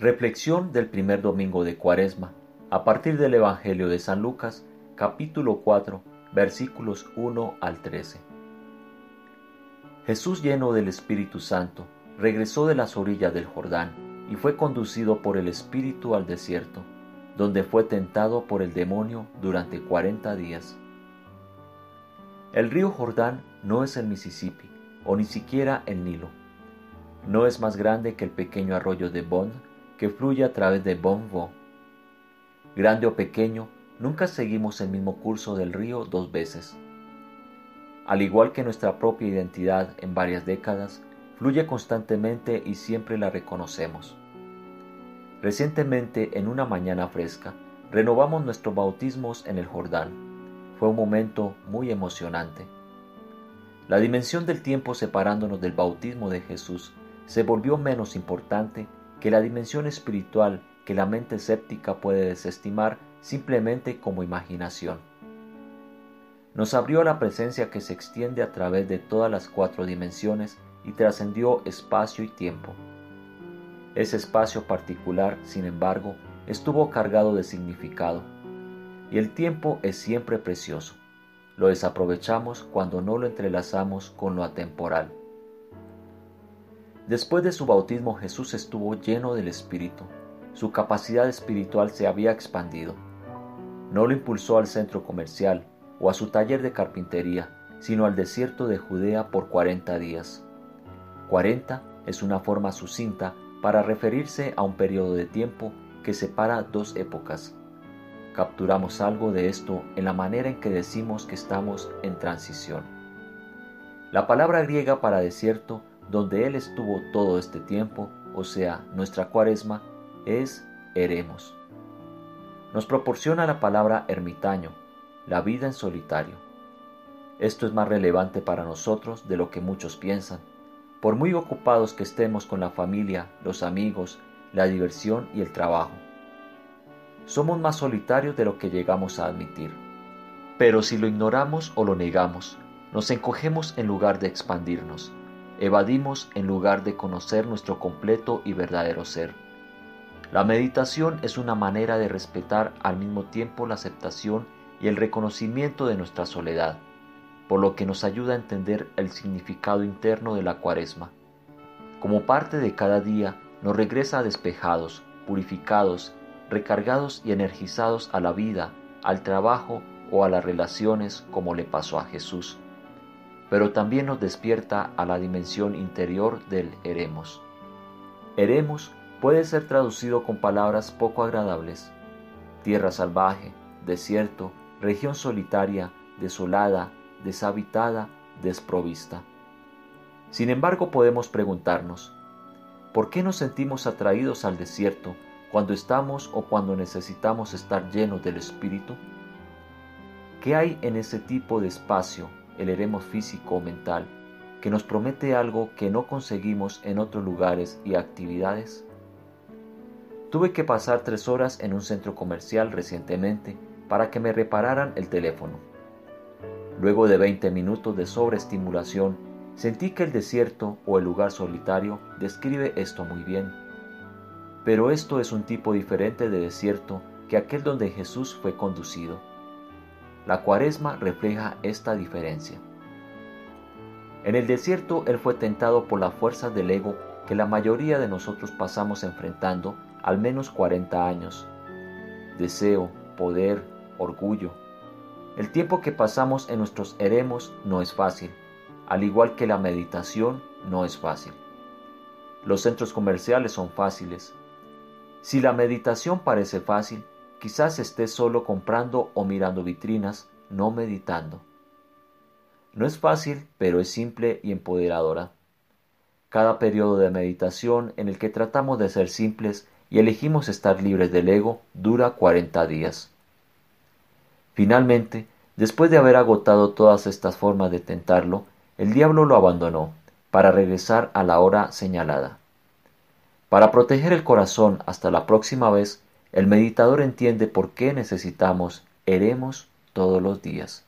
Reflexión del primer domingo de Cuaresma, a partir del Evangelio de San Lucas, capítulo 4, versículos 1 al 13. Jesús, lleno del Espíritu Santo, regresó de las orillas del Jordán y fue conducido por el Espíritu al desierto, donde fue tentado por el demonio durante cuarenta días. El río Jordán no es el Mississippi, o ni siquiera el Nilo. No es más grande que el pequeño arroyo de Bond que fluye a través de Bonvo. Grande o pequeño, nunca seguimos el mismo curso del río dos veces. Al igual que nuestra propia identidad en varias décadas, fluye constantemente y siempre la reconocemos. Recientemente, en una mañana fresca, renovamos nuestros bautismos en el Jordán. Fue un momento muy emocionante. La dimensión del tiempo separándonos del bautismo de Jesús se volvió menos importante que la dimensión espiritual que la mente escéptica puede desestimar simplemente como imaginación. Nos abrió la presencia que se extiende a través de todas las cuatro dimensiones y trascendió espacio y tiempo. Ese espacio particular, sin embargo, estuvo cargado de significado, y el tiempo es siempre precioso. Lo desaprovechamos cuando no lo entrelazamos con lo atemporal. Después de su bautismo Jesús estuvo lleno del Espíritu. Su capacidad espiritual se había expandido. No lo impulsó al centro comercial o a su taller de carpintería, sino al desierto de Judea por cuarenta días. Cuarenta es una forma sucinta para referirse a un periodo de tiempo que separa dos épocas. Capturamos algo de esto en la manera en que decimos que estamos en transición. La palabra griega para desierto donde Él estuvo todo este tiempo, o sea, nuestra cuaresma, es eremos. Nos proporciona la palabra ermitaño, la vida en solitario. Esto es más relevante para nosotros de lo que muchos piensan, por muy ocupados que estemos con la familia, los amigos, la diversión y el trabajo. Somos más solitarios de lo que llegamos a admitir. Pero si lo ignoramos o lo negamos, nos encogemos en lugar de expandirnos evadimos en lugar de conocer nuestro completo y verdadero ser. La meditación es una manera de respetar al mismo tiempo la aceptación y el reconocimiento de nuestra soledad, por lo que nos ayuda a entender el significado interno de la cuaresma. Como parte de cada día, nos regresa despejados, purificados, recargados y energizados a la vida, al trabajo o a las relaciones como le pasó a Jesús pero también nos despierta a la dimensión interior del eremos. Eremos puede ser traducido con palabras poco agradables. Tierra salvaje, desierto, región solitaria, desolada, deshabitada, desprovista. Sin embargo, podemos preguntarnos, ¿por qué nos sentimos atraídos al desierto cuando estamos o cuando necesitamos estar llenos del Espíritu? ¿Qué hay en ese tipo de espacio el eremos físico o mental, que nos promete algo que no conseguimos en otros lugares y actividades? Tuve que pasar tres horas en un centro comercial recientemente para que me repararan el teléfono. Luego de 20 minutos de sobreestimulación, sentí que el desierto o el lugar solitario describe esto muy bien. Pero esto es un tipo diferente de desierto que aquel donde Jesús fue conducido. La cuaresma refleja esta diferencia. En el desierto Él fue tentado por la fuerza del ego que la mayoría de nosotros pasamos enfrentando al menos 40 años. Deseo, poder, orgullo. El tiempo que pasamos en nuestros eremos no es fácil, al igual que la meditación no es fácil. Los centros comerciales son fáciles. Si la meditación parece fácil, Quizás estés solo comprando o mirando vitrinas, no meditando. No es fácil, pero es simple y empoderadora. Cada periodo de meditación en el que tratamos de ser simples y elegimos estar libres del ego dura 40 días. Finalmente, después de haber agotado todas estas formas de tentarlo, el diablo lo abandonó para regresar a la hora señalada. Para proteger el corazón hasta la próxima vez, el meditador entiende por qué necesitamos eremos todos los días.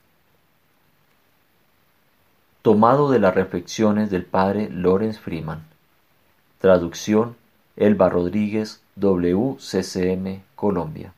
Tomado de las reflexiones del padre Lorenz Freeman. Traducción Elba Rodríguez, WCCM, Colombia.